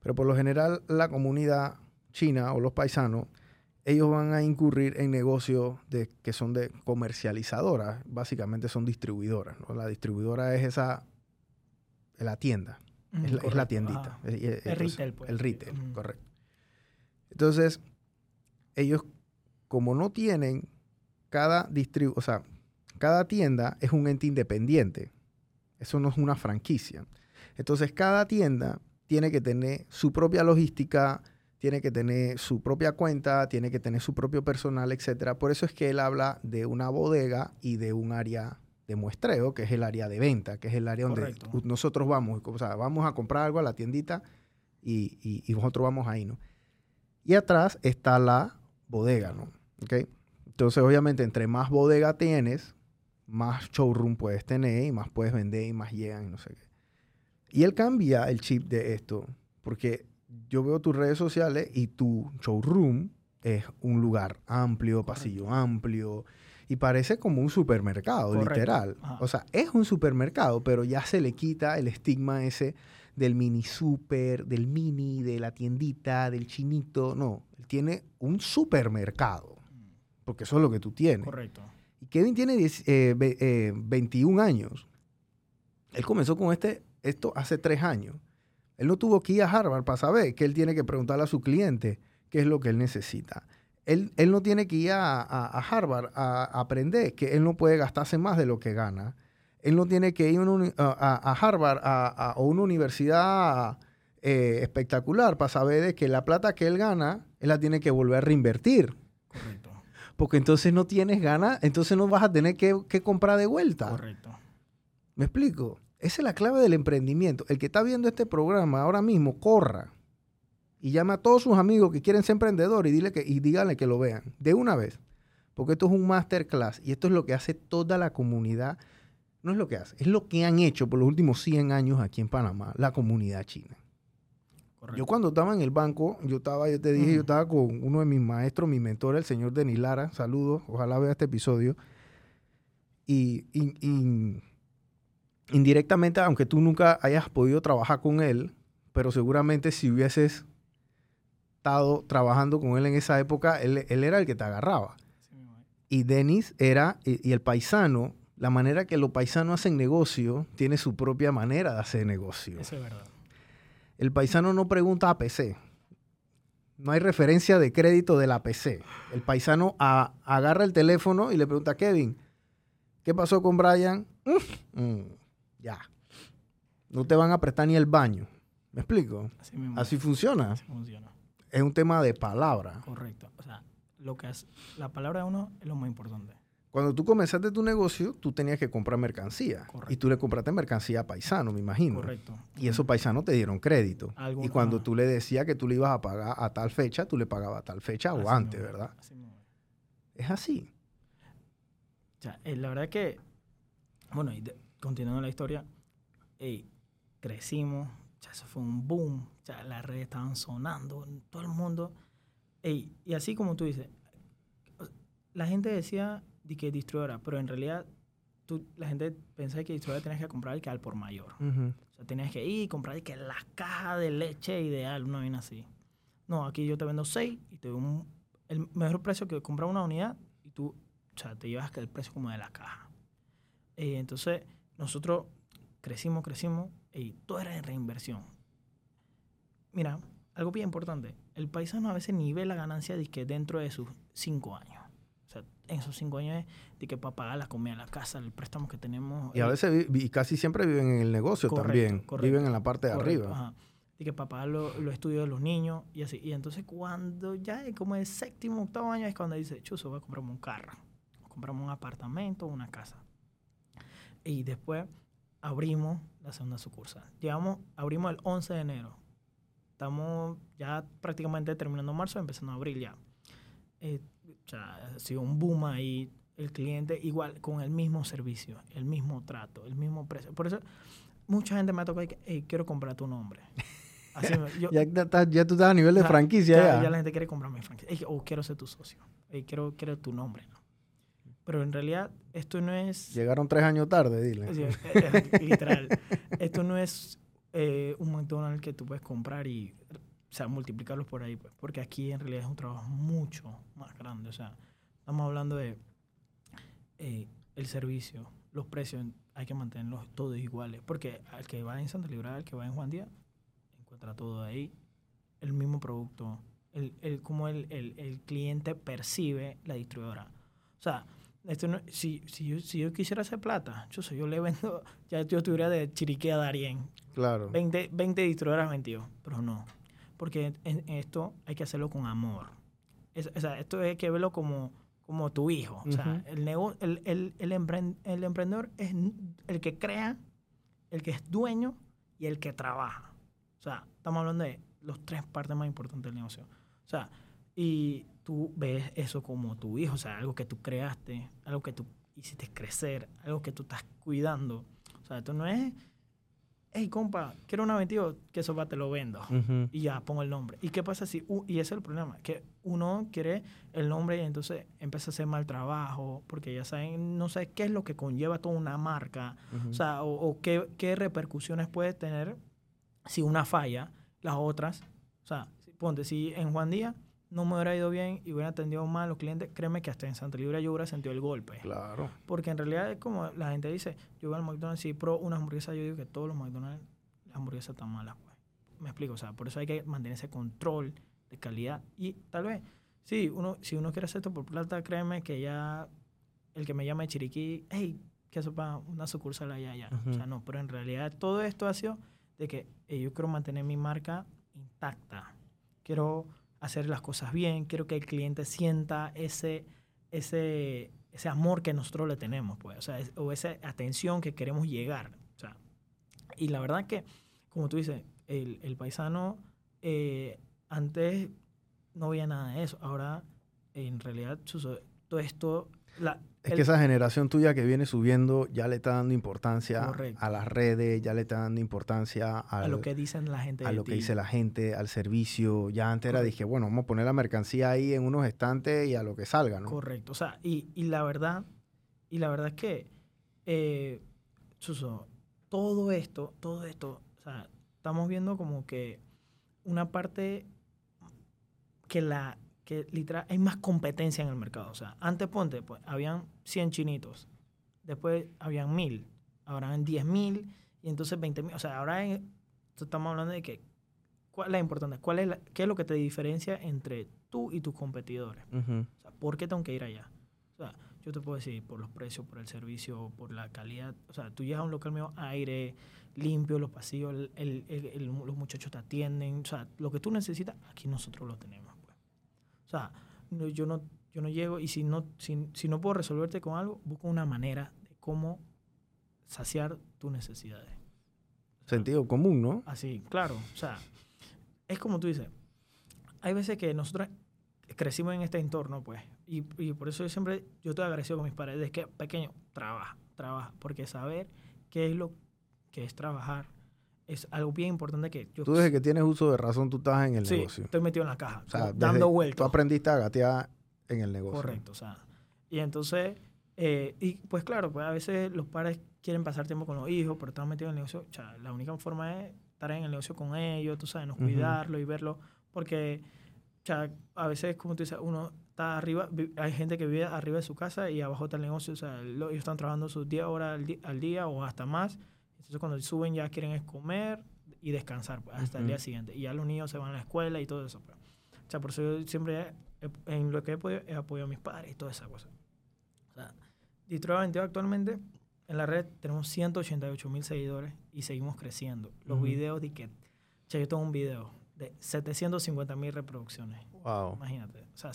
Pero por lo general la comunidad china o los paisanos, ellos van a incurrir en negocios de, que son de comercializadoras, básicamente son distribuidoras. La distribuidora es esa, la tienda, es, la, tiendita. el retail, pues. El retail, correcto. Entonces, ellos como no tienen cada distribu o sea, cada tienda es un ente independiente. Eso no es una franquicia. Entonces, cada tienda tiene que tener su propia logística, tiene que tener su propia cuenta, tiene que tener su propio personal, etc. Por eso es que él habla de una bodega y de un área de muestreo, que es el área de venta, que es el área donde nosotros vamos. O sea, vamos a comprar algo a la tiendita y, nosotros vamos ahí, ¿no? Y atrás está la bodega, ¿no? Entonces, obviamente, entre más bodega tienes, más showroom puedes tener y más puedes vender y más llegan y no sé qué. Y él cambia el chip de esto, porque yo veo tus redes sociales y tu showroom es un lugar amplio, pasillo amplio, y parece como un supermercado, literal. O sea, es un supermercado, pero ya se le quita el estigma ese del mini super, del mini, de la tiendita, del chinito. No, él tiene un supermercado, porque eso es lo que tú tienes. Correcto. Y Kevin tiene 21 eh, años. Él comenzó con este, esto hace tres años. Él no tuvo que ir a Harvard para saber que él tiene que preguntarle a su cliente qué es lo que él necesita. Él, él no tiene que ir a, Harvard a, aprender que él no puede gastarse más de lo que gana. Él no tiene que ir a, Harvard o una universidad eh, espectacular para saber de que la plata que él gana, él la tiene que volver a reinvertir. Correcto porque entonces no tienes ganas, entonces no vas a tener que, comprar de vuelta. Correcto. ¿Me explico? Esa es la clave del emprendimiento. El que está viendo este programa ahora mismo, corra y llama a todos sus amigos que quieren ser emprendedores y, dile que, y díganle que lo vean de una vez. Porque esto es un masterclass y esto es lo que hace toda la comunidad. No es lo que hace, es lo que han hecho por los últimos 100 años aquí en Panamá, la comunidad china. Yo cuando estaba en el banco, yo estaba, yo te dije, yo estaba con uno de mis maestros, mi mentor, el señor Denis Lara. Saludos, ojalá vea este episodio. Y, indirectamente, aunque tú nunca hayas podido trabajar con él, pero seguramente si hubieses estado trabajando con él en esa época, él, era el que te agarraba. y Denis era, y, y, el paisano, la manera que los paisanos hacen negocio, tiene su propia manera de hacer negocio. Eso es verdad. El paisano no pregunta a PC. No hay referencia de crédito de la PC. El paisano agarra el teléfono y le pregunta a Kevin, ¿qué pasó con Brian? Mm, mm, ya. No te van a prestar ni el baño. ¿Me explico? Así, funciona. Así funciona. Es un tema de palabra. Correcto. O sea, lo que es, la palabra de uno es lo más importante. Cuando tú comenzaste tu negocio, tú tenías que comprar mercancía. Y tú le compraste mercancía a paisano, me imagino. Correcto. Y esos paisanos te dieron crédito. y cuando tú le decías que tú le ibas a pagar a tal fecha, tú le pagabas a tal fecha o antes, ¿verdad? Así es así. Ya, eh, la verdad que, bueno, continuando la historia, crecimos, ya eso fue un boom, ya las redes estaban sonando, todo el mundo. y así como tú dices, la gente decía de que distribuidora, pero en realidad tú, la gente pensaba que distribuidora tenías que comprar el que al por mayor. O sea, tenías que ir y comprar y que la caja de leche ideal, una bien así. No, aquí yo te vendo seis y te doy el mejor precio que comprar una unidad y tú, o sea, te llevas el precio como de la caja. Eh, entonces, nosotros crecimos, crecimos y todo era en reinversión. Mira, algo bien importante, el paisano a veces ni ve la ganancia de que dentro de sus cinco años. O sea, en esos cinco años de que para pagar la comida, la casa, el préstamo que tenemos. Y a veces, y casi siempre viven en el negocio también. viven en la parte de arriba. Ajá. Y que para pagar los estudios de los niños y así. Y entonces cuando ya es como el séptimo, octavo año es cuando dice, chuso, voy a comprarme un carro. Compramos un apartamento, una casa. Y después abrimos la segunda sucursal. Llegamos, abrimos el 11 de enero. Estamos ya prácticamente terminando marzo, empezando abril ya. Eh, ha sido un boom ahí. El cliente igual, con el mismo servicio, el mismo trato, el mismo precio. Por eso, mucha gente me ha tocado que quiero comprar tu nombre. ya, tú estás a nivel de franquicia. Ya, ya, la gente quiere comprar mi franquicia. o quiero ser tu socio. quiero, quiero tu nombre. ¿no? Pero en realidad, esto no es. Llegaron tres años tarde, dile. literal. esto no es eh, un McDonald's que tú puedes comprar y o sea, multiplicarlos por ahí, pues, porque aquí en realidad es un trabajo mucho más grande. O sea, estamos hablando de eh, el servicio, los precios, hay que mantenerlos todos iguales, porque al que va en Santa Librada, al que va en Juan Díaz, encuentra todo ahí, el mismo producto, el, el cómo el, el, el cliente percibe la distribuidora. O sea, esto no, si, si, yo, si yo quisiera hacer plata, yo, yo le vendo, ya yo tuviera de Chiriquí a Darien. Claro. 20, 20 distribuidoras vendidos, pero no porque en, esto hay que hacerlo con amor. o sea, esto hay que verlo como, como tu hijo. O sea, el, el, el, el, el emprendedor es el que crea, el que es dueño y el que trabaja. O sea, estamos hablando de los tres partes más importantes del negocio. O sea, y tú ves eso como tu hijo, o sea, algo que tú creaste, algo que tú hiciste crecer, algo que tú estás cuidando. O sea, esto no es hey, compa, quiero una 22, que eso va, te lo vendo. Y ya, pongo el nombre. ¿Y qué pasa si, y ese es el problema, que uno quiere el nombre y entonces empieza a hacer mal trabajo, porque ya saben, no sé qué es lo que conlleva toda una marca, o sea, o, qué, qué, repercusiones puede tener si una falla, las otras. O sea, ponte, si en Juan Díaz no me hubiera ido bien y hubiera atendido mal a los clientes, créeme que hasta en Santa Libre yo hubiera sentido el golpe. Claro. Porque en realidad es como la gente dice, yo voy al McDonald's y pro una hamburguesa, yo digo que todos los McDonald's, las hamburguesas están malas, pues. Me explico, o sea, por eso hay que mantener ese control de calidad. Y tal vez, sí, uno, si uno quiere hacer esto por plata, créeme que ya el que me llama de Chiriquí, hey, que eso para una sucursal allá, allá. O sea, no, pero en realidad todo esto ha sido de que yo quiero mantener mi marca intacta. Quiero hacer las cosas bien, quiero que el cliente sienta ese, ese, ese amor que nosotros le tenemos, pues, o, sea, o esa atención que queremos llegar. O sea, y la verdad que, como tú dices, el, el paisano eh, antes no veía nada de eso, ahora en realidad todo esto es que esa generación tuya que viene subiendo ya le está dando importancia a las redes, ya le está dando importancia a lo que dicen la gente. A lo que dice la gente, al servicio. Ya antes era, dije, bueno, vamos a poner la mercancía ahí en unos estantes y a lo que salga, ¿no? Correcto. O sea, y, y la verdad, y la verdad es que, eh, todo esto, todo esto, o sea, estamos viendo como que una parte que la que literal hay más competencia en el mercado. O sea, antes ponte, pues, habían 100 chinitos, después habían 1000, ahora hay 10.000 y entonces 20.000. O sea, ahora estamos hablando de que, ¿cuál es la importante? ¿Cuál es ¿Qué es lo que te diferencia entre tú y tus competidores? O sea, ¿por qué tengo que ir allá? O sea, yo te puedo decir por los precios, por el servicio, por la calidad. O sea, tú llegas a un local mío, aire limpio, los pasillos, los muchachos te atienden. O sea, lo que tú necesitas, aquí nosotros lo tenemos. O sea, yo, no, yo no llego y si no, si, si no puedo resolverte con algo, busco una manera de cómo saciar tus necesidades. Sentido común, ¿no? Así, claro. O sea, es como tú dices, hay veces que nosotros crecimos en este entorno, pues, y, y por eso yo siempre, yo te agradecido con mis padres, de que pequeño, trabaja, trabaja, porque saber qué es lo que es trabajar, es algo bien importante que yo... Tú desde que tienes uso de razón, tú estás en el sí, negocio. estoy metido en la caja, o sea, dando vueltas. Tú aprendiste a gatear en el negocio. Correcto, o sea. Y entonces, eh, y pues claro, pues a veces los padres quieren pasar tiempo con los hijos, pero están metidos en el negocio. O sea, la única forma es estar en el negocio con ellos, tú sabes, no cuidarlo y verlo, porque o sea, a veces, como tú dices, uno está arriba, hay gente que vive arriba de su casa y abajo está el negocio, o sea, ellos están trabajando sus 10 horas al, al día o hasta más entonces cuando suben ya quieren es comer, y descansar pues, hasta el día siguiente. Y ya los niños se van a la escuela y todo eso. Pues. O sea, por eso yo siempre en lo que he podido he apoyado a mis padres y toda esa cosa. O sea, Detroit 22 actualmente en la red tenemos 188 mil seguidores y seguimos creciendo. Los videos de que, o sea, yo tengo un video de 750 mil reproducciones. Wow. Imagínate. O sea,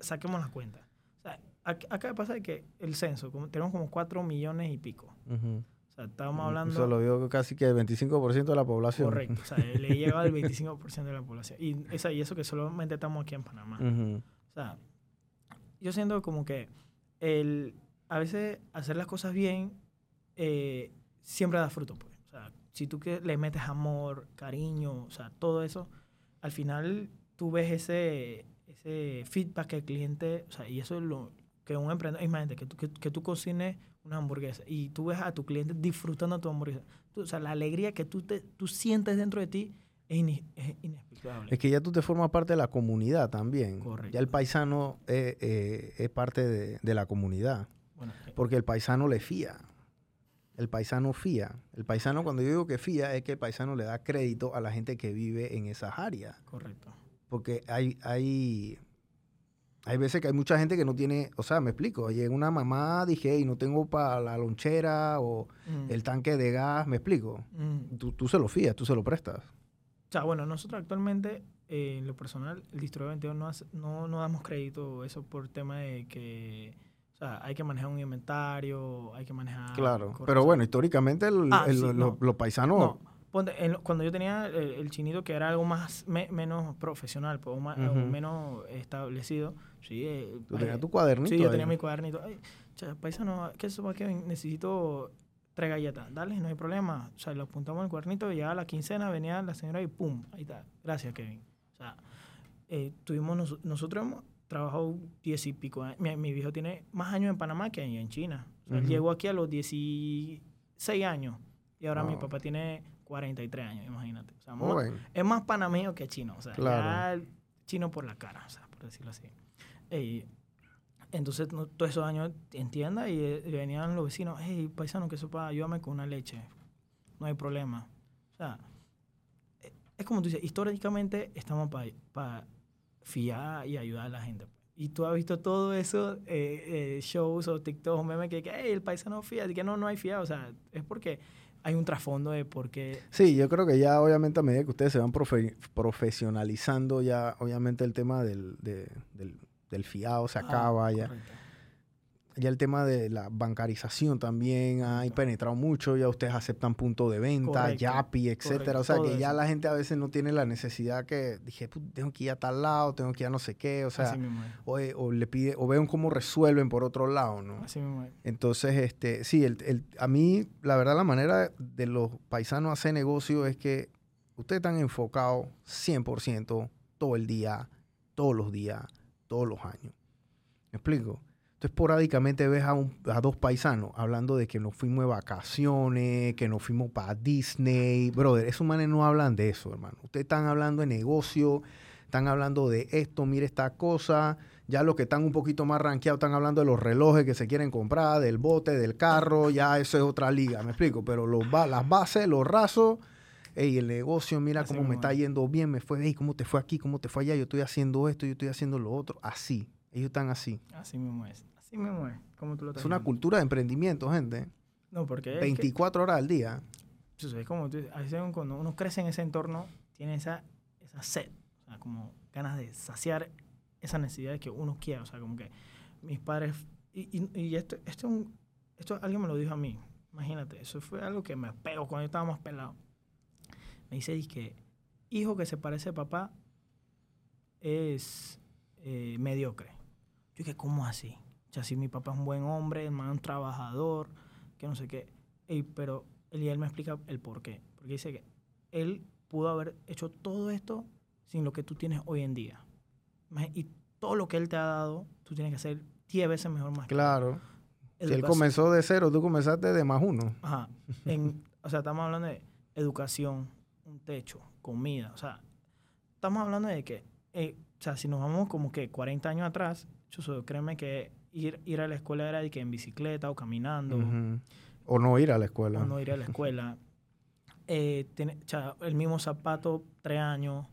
saquemos las cuentas. O sea, acá pasa que el censo, tenemos como 4 millones y pico. O sea, estábamos hablando... Eso lo vio casi que el 25% de la población. Correcto. O sea, le llega al 25% de la población. Y, esa, y eso que solamente estamos aquí en Panamá. O sea, yo siento como que el, a veces hacer las cosas bien eh, siempre da fruto. Pues. O sea, si tú que le metes amor, cariño, o sea, todo eso, al final tú ves ese, ese feedback que el cliente, o sea, y eso es lo que un emprendedor, imagínate, que tú, que, tú cocines una hamburguesa y tú ves a tu cliente disfrutando tu hamburguesa. o sea, la alegría que tú, te, tú sientes dentro de ti es, inexplicable. Es que ya tú te formas parte de la comunidad también. Correcto. Ya el paisano es, eh, es parte de, de, la comunidad. Bueno, eh. porque el paisano le fía. El paisano fía. El paisano, cuando yo digo que fía, es que el paisano le da crédito a la gente que vive en esas áreas. Correcto. Porque hay, hay, hay veces que hay mucha gente que no tiene, o sea, me explico, oye, una mamá dije, y no tengo para la lonchera o mm. el tanque de gas, me explico. Mm. Tú, se lo fías, tú se lo prestas. O sea, bueno, nosotros actualmente, eh, en lo personal, el distribuidor 22 no, no, damos crédito eso por tema de que hay que manejar un inventario, hay que manejar... Claro, pero bueno, históricamente ah, los paisanos... cuando yo tenía el, chinito que era algo más menos profesional, pues, más, menos establecido, sí. Eh, ¿Tú tenías tu cuadernito? Sí, yo tenía mi cuadernito. Ay, paisano, ¿qué es eso? que necesito tres galletas. Dale, no hay problema. O sea, lo apuntamos en el cuadernito, llegaba la quincena, venía la señora y ¡pum! Ahí está. Gracias, Kevin. O sea, eh, tuvimos, nosotros hemos trabajado diez y pico años. Mi, mi, viejo tiene más años en Panamá que en China. Él llegó aquí a los 16 años y ahora mi papá tiene 43 años, imagínate. O sea, es más panameño que chino. O sea, ya chino por la cara, o sea, por decirlo así. entonces, todos esos años en tienda y, eh, venían los vecinos, hey, paisano, que para ayúdame con una leche. No hay problema. O sea, e, es como tú dices, históricamente estamos para fiar y ayudar a la gente. Y tú has visto todo eso, eh, eh, shows o TikTok o memes que, que hey, el paisano fía, que no, no hay fiado. O sea, es porque hay un trasfondo de por qué. Sí, yo creo que ya obviamente a medida que ustedes se van profesionalizando, ya obviamente el tema del, del, fiado se ah, acaba. ya ya el tema de la bancarización también ha penetrado mucho, ya ustedes aceptan punto de venta, Yapi, etcétera. o sea, que ya la gente a veces no tiene la necesidad que dije, tengo que ir a tal lado, tengo que ir a no sé qué, o sea, o, le pide, o vean cómo resuelven por otro lado, ¿no? Así mismo. Entonces, este, sí, el, a mí, la verdad, la manera de los paisanos hacer negocio es que ustedes están enfocados 100% todo el día, todos los días, todos los años. ¿Me explico? Esporádicamente ves a, a, dos paisanos hablando de que nos fuimos de vacaciones, que nos fuimos para Disney. Brother, esos manes no hablan de eso, hermano. Ustedes están hablando de negocio, están hablando de esto, mire esta cosa. Ya los que están un poquito más rankeados están hablando de los relojes que se quieren comprar, del bote, del carro. Ya eso es otra liga, me explico. Pero los, las bases, los rasos, hey, el negocio, mira cómo me está yendo bien, me fue, hey, cómo te fue aquí, cómo te fue allá, yo estoy haciendo esto, yo estoy haciendo lo otro. Así, ellos están así. Así mismo es. ¿Cómo tú lo Es una cultura de emprendimiento, gente. No, porque. 24 horas al día. es como tú, a veces cuando uno crece en ese entorno, tiene esa, esa sed, o sea, como ganas de saciar esa necesidad que uno quiere. O sea, como que mis padres. Y, y, esto, esto, esto alguien me lo dijo a mí. Imagínate, eso fue algo que me pegó cuando yo estaba más pelado. Me dice que hijo que se parece a papá es eh, mediocre. Yo dije, ¿cómo así? O sea, si mi papá es un buen hombre, hermano, un trabajador, que no sé qué. pero él, y él me explica el por qué. Porque dice que él pudo haber hecho todo esto sin lo que tú tienes hoy en día. Y todo lo que él te ha dado, tú tienes que hacer 10 veces mejor más. Claro. Si él comenzó de cero, tú comenzaste de más uno. Ajá. o sea, estamos hablando de educación, un techo, comida. O sea, estamos hablando de que, eh, o sea, si nos vamos como que 40 años atrás, yo créeme que ir, ir a la escuela era de que en bicicleta o caminando. O no ir a la escuela. O no ir a la escuela. eh, el mismo zapato, tres años,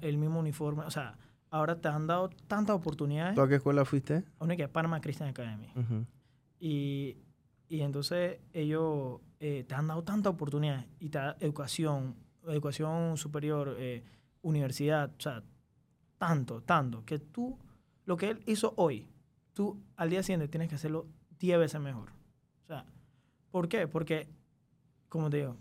el mismo uniforme, o sea, ahora te han dado tantas oportunidades. ¿Tú a qué escuela fuiste? A una que es Panama Christian Academy. y, y, entonces ellos eh, te han dado tantas oportunidades y te da educación, educación superior, eh, universidad, o sea, tanto, tanto, que tú, lo que él hizo hoy, tú al día siguiente tienes que hacerlo 10 veces mejor. O sea, ¿por qué? Porque, como te digo,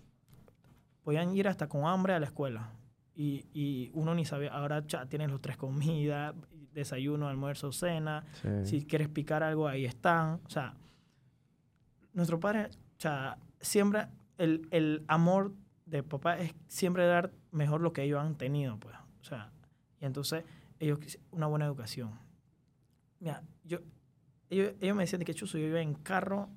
podían ir hasta con hambre a la escuela y, y uno ni sabía, ahora ya tienes los tres comidas, desayuno, almuerzo, cena, si quieres picar algo, ahí están. O sea, nuestro padre, o sea, siempre el, el amor de papá es siempre dar mejor lo que ellos han tenido, pues. O sea, y entonces ellos, una buena educación. Mira, yo, ellos, ellos me decían que chuzo, yo iba en carro,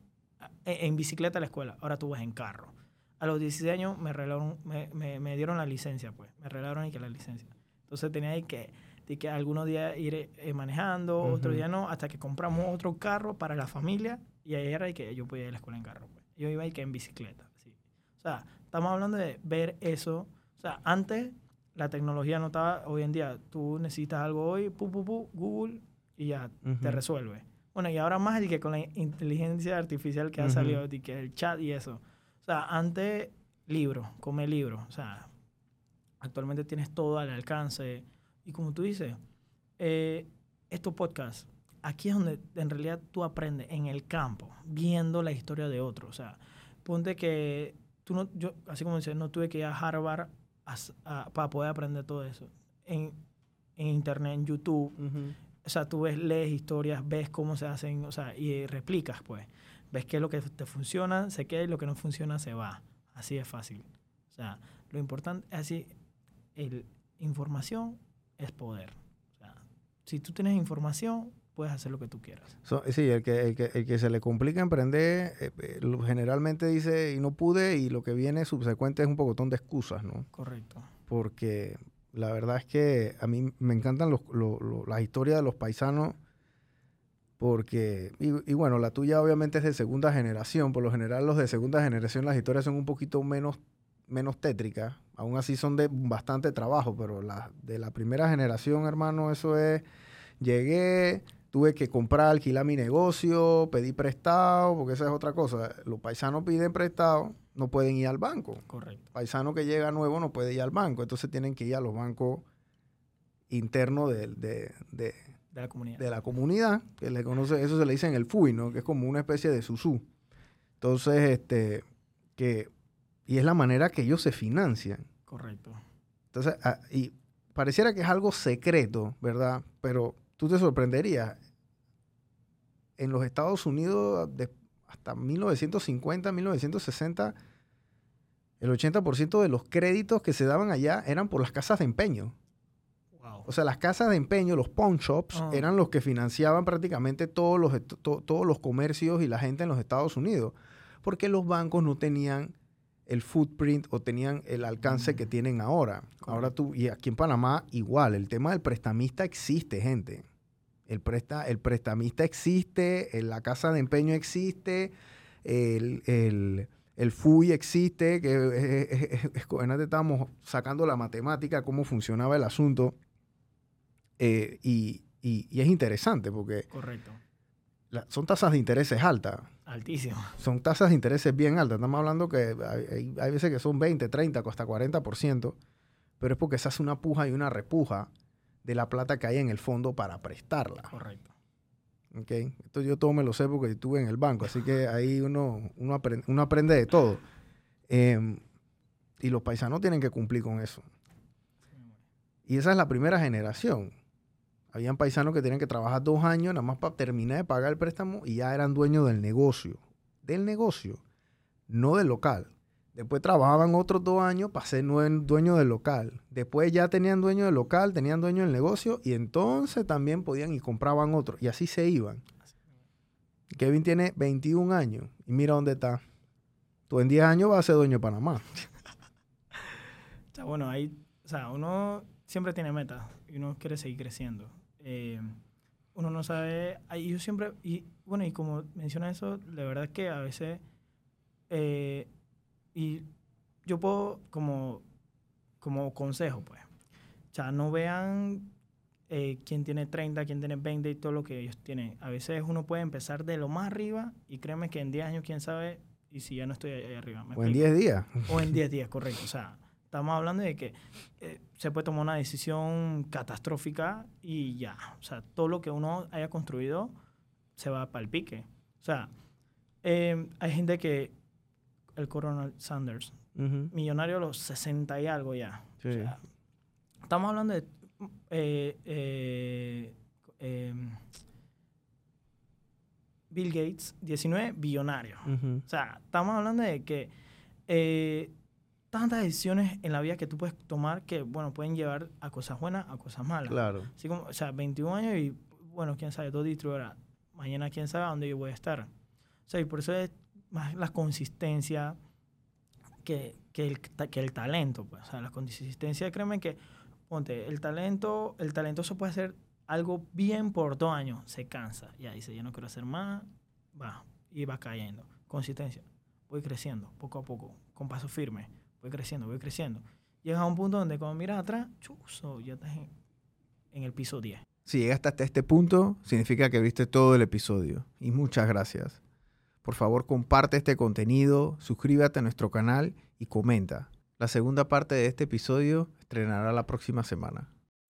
en, en, bicicleta a la escuela, ahora tú vas en carro a los 16 años me, regalaron, me, me, dieron la licencia, pues. Me regalaron y que la licencia. Entonces tenía que, que algunos días ir eh, manejando, otros días no, hasta que compramos otro carro para la familia y ahí era que yo podía ir a la escuela en carro. Pues. Yo iba y que en bicicleta. ¿sí? O sea, estamos hablando de ver eso. O sea, antes la tecnología no estaba, hoy en día tú necesitas algo hoy, pu, pu, pu, Google y ya te resuelve. Bueno, y ahora más y que con la inteligencia artificial que ha salido, y que el chat y eso sea, antes, libro, come libro. O sea, actualmente tienes todo al alcance. Y como tú dices, eh, estos podcasts, aquí es donde en realidad tú aprendes en el campo, viendo la historia de otros. O sea, ponte que tú no, yo, así como dices, no tuve que ir a Harvard para poder aprender todo eso. En, internet, en YouTube. O sea, tú ves, lees historias, ves cómo se hacen, o sea, y replicas, pues ves qué es lo que te funciona, se queda y lo que no funciona se va. Así es fácil. O sea, lo importante es así, el, información es poder. O sea, si tú tienes información, puedes hacer lo que tú quieras. sí, el que, el, que, el que se le complica emprender, eh, eh, generalmente dice, y no pude, y lo que viene subsecuente es un pocotón de excusas, ¿no? Correcto. Porque la verdad es que a mí me encantan los, las historias de los paisanos porque, y, bueno, la tuya obviamente es de segunda generación, por lo general los de segunda generación las historias son un poquito menos, menos tétricas, aún así son de bastante trabajo, pero la, de la primera generación, hermano, eso es, llegué, tuve que comprar, alquilar mi negocio, pedí prestado, porque esa es otra cosa, los paisanos piden prestado, no pueden ir al banco. Correcto. Paisano que llega nuevo no puede ir al banco, entonces tienen que ir a los bancos internos de, de de la comunidad. De la comunidad, que le conoce, eso se le dice en el FUI, ¿no? Que es como una especie de susú. Entonces, este, que, y es la manera que ellos se financian. Correcto. Entonces, ah, y pareciera que es algo secreto, ¿verdad? Pero tú te sorprenderías. En los Estados Unidos, de, hasta 1950, 1960, el 80% de los créditos que se daban allá eran por las casas de empeño. O sea, las casas de empeño, los pawn shops, ah. eran los que financiaban prácticamente todos los, todos los comercios y la gente en los Estados Unidos. Porque los bancos no tenían el footprint o tenían el alcance que mm. tienen ahora. Ahora tú, y aquí en Panamá igual, el tema del prestamista existe, gente. El, presta, el prestamista existe, la casa de empeño existe, el, el, FUI existe, que es, estábamos sacando la matemática, cómo funcionaba el asunto. Eh, y, es interesante porque... Correcto. Son tasas de intereses altas. Altísimas. Son tasas de intereses bien altas. Estamos hablando que hay, hay, veces que son 20, 30, hasta 40%, pero es porque se hace una puja y una repuja de la plata que hay en el fondo para prestarla. Correcto. ¿Ok? Esto yo todo me lo sé porque estuve en el banco, así que ahí uno, uno, aprende, de todo. Em, y los paisanos tienen que cumplir con eso. Y esa es la primera generación. Habían paisanos que tenían que trabajar dos años nada más para terminar de pagar el préstamo y ya eran dueños del negocio. Del negocio, no del local. Después trabajaban otros dos años para ser dueño del local. Después ya tenían dueño del local, tenían dueño del negocio y entonces también podían y compraban otro. Y así se iban. Kevin tiene 21 años y mira dónde está. Tú en 10 años vas a ser dueño de Panamá. bueno, ahí, o sea, uno siempre tiene metas y uno quiere seguir creciendo. Eh, uno no sabe, y yo siempre, y bueno, y como menciona eso, la verdad es que a veces, eh, y yo puedo, como, como consejo, pues, o sea, no vean eh, quién tiene 30, quién tiene 20 y todo lo que ellos tienen. A veces uno puede empezar de lo más arriba y créeme que en 10 años, quién sabe, y si ya no estoy ahí arriba. o en 10 días. O en 10 días, correcto. O sea, estamos hablando de que eh, se puede tomar una decisión catastrófica y ya. O sea, todo lo que uno haya construido se va para el pique. O sea, eh, hay gente que, el Coronel Sanders, millonario a los 60 y algo ya. estamos hablando de eh, em, Bill Gates, 19 billonario. O sea, estamos hablando de que eh, tantas decisiones en la vida que tú puedes tomar que, bueno, pueden llevar a cosas buenas, a cosas malas. Claro. Así como, o sea, 21 años y, bueno, quién sabe, dos distribuidores. Mañana quién sabe a dónde yo voy a estar. O sea, y por eso es más la consistencia que, que, el, que el talento. Pues. O sea, la consistencia, créeme que, ponte, el talento, el talentoso puede hacer algo bien por dos años, se cansa, ya dice, ya no quiero hacer más, va, y va cayendo. Consistencia, voy creciendo poco a poco, con paso firme, creciendo, voy creciendo. Llega a un punto donde cuando miras atrás, chuso, ya estás en, el piso 10. Si llegaste hasta este punto, significa que viste todo el episodio. Y muchas gracias. Por favor, comparte este contenido, suscríbete a nuestro canal y comenta. La segunda parte de este episodio estrenará la próxima semana.